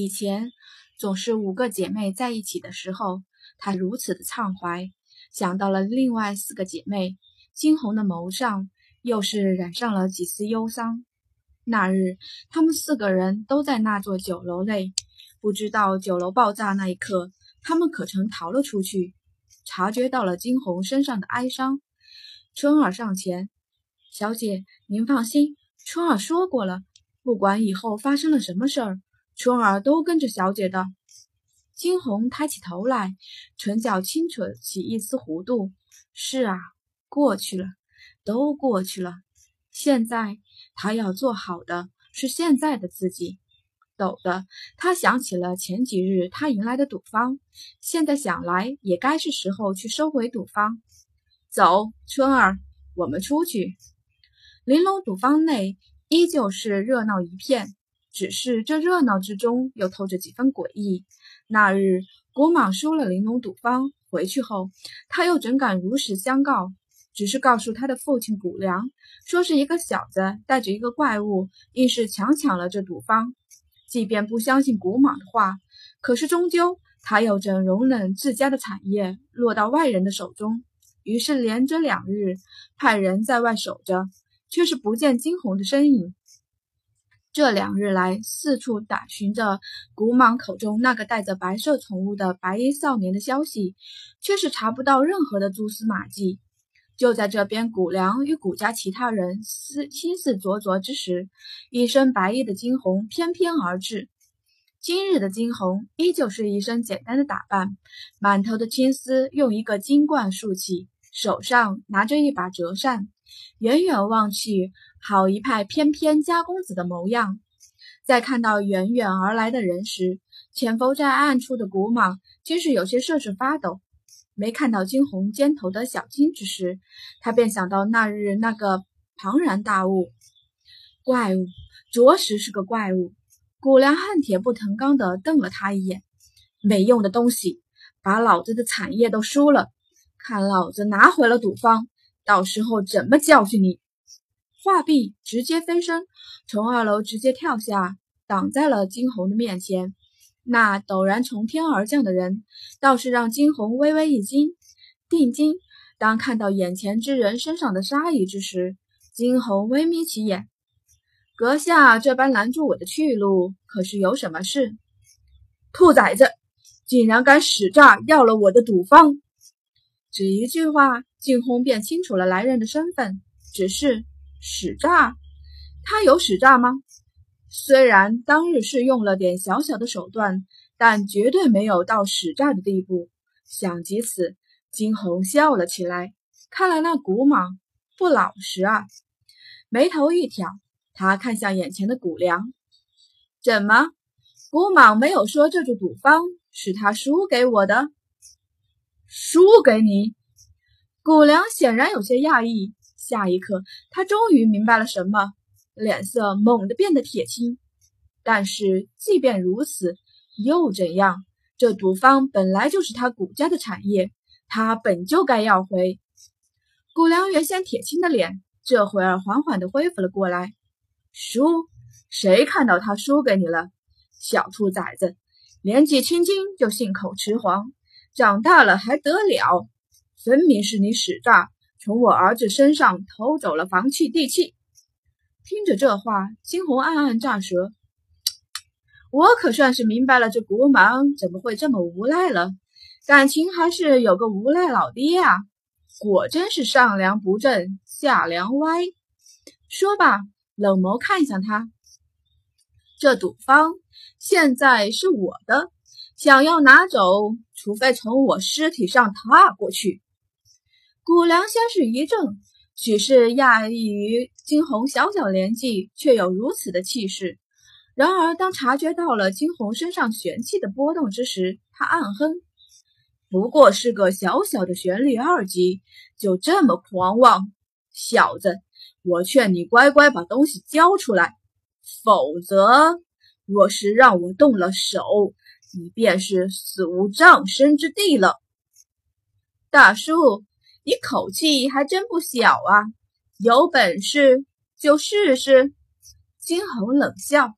以前总是五个姐妹在一起的时候，她如此的畅怀。想到了另外四个姐妹，惊鸿的眸上又是染上了几丝忧伤。那日，她们四个人都在那座酒楼内，不知道酒楼爆炸那一刻，她们可曾逃了出去？察觉到了惊鸿身上的哀伤，春儿上前：“小姐，您放心，春儿说过了，不管以后发生了什么事儿，春儿都跟着小姐的。”惊鸿抬起头来，唇角轻扯起一丝弧度。是啊，过去了，都过去了。现在他要做好的是现在的自己。陡的，他想起了前几日他迎来的赌坊，现在想来也该是时候去收回赌坊。走，春儿，我们出去。玲珑赌坊内依旧是热闹一片。只是这热闹之中又透着几分诡异。那日古蟒输了玲珑赌坊，回去后他又怎敢如实相告？只是告诉他的父亲古良，说是一个小子带着一个怪物，硬是强抢了这赌坊。即便不相信古莽的话，可是终究他又怎容忍自家的产业落到外人的手中？于是连着两日派人在外守着，却是不见惊鸿的身影。这两日来，四处打寻着古蟒口中那个带着白色宠物的白衣少年的消息，却是查不到任何的蛛丝马迹。就在这边，古良与古家其他人思心思灼灼之时，一身白衣的惊鸿翩翩而至。今日的惊鸿依旧是一身简单的打扮，满头的青丝用一个金冠束起，手上拿着一把折扇，远远望去。好一派翩翩家公子的模样，在看到远远而来的人时，潜伏在暗处的古蟒竟是有些瑟瑟发抖。没看到惊鸿肩头的小金之时，他便想到那日那个庞然大物，怪物，着实是个怪物。古良恨铁不成钢地瞪了他一眼：“没用的东西，把老子的产业都输了，看老子拿回了赌坊，到时候怎么教训你！”话毕，直接飞身，从二楼直接跳下，挡在了惊鸿的面前。那陡然从天而降的人，倒是让惊鸿微微一惊。定睛，当看到眼前之人身上的杀意之时，惊鸿微眯起眼：“阁下这般拦住我的去路，可是有什么事？”兔崽子，竟然敢使诈要了我的赌方！只一句话，惊鸿便清楚了来人的身份，只是。使诈？他有使诈吗？虽然当日是用了点小小的手段，但绝对没有到使诈的地步。想及此，金红笑了起来。看来那古蟒不老实啊！眉头一挑，他看向眼前的古梁：“怎么，古蟒没有说这座赌方是他输给我的？输给你？”古良显然有些讶异。下一刻，他终于明白了什么，脸色猛地变得铁青。但是，即便如此，又怎样？这赌坊本来就是他古家的产业，他本就该要回。古良原先铁青的脸，这会儿缓缓地恢复了过来。输？谁看到他输给你了？小兔崽子，年纪轻轻就信口雌黄，长大了还得了？分明是你使诈！从我儿子身上偷走了房契地契。听着这话，金红暗暗咂舌。我可算是明白了，这国王怎么会这么无赖了？感情还是有个无赖老爹啊！果真是上梁不正下梁歪。说罢，冷眸看向他。这赌坊现在是我的，想要拿走，除非从我尸体上踏过去。古良先是一怔，许是讶异于惊鸿小小年纪却有如此的气势。然而，当察觉到了惊鸿身上玄气的波动之时，他暗哼：“不过是个小小的玄力二级，就这么狂妄？小子，我劝你乖乖把东西交出来，否则，若是让我动了手，你便是死无葬身之地了。”大叔。你口气还真不小啊！有本事就试试。金红冷笑。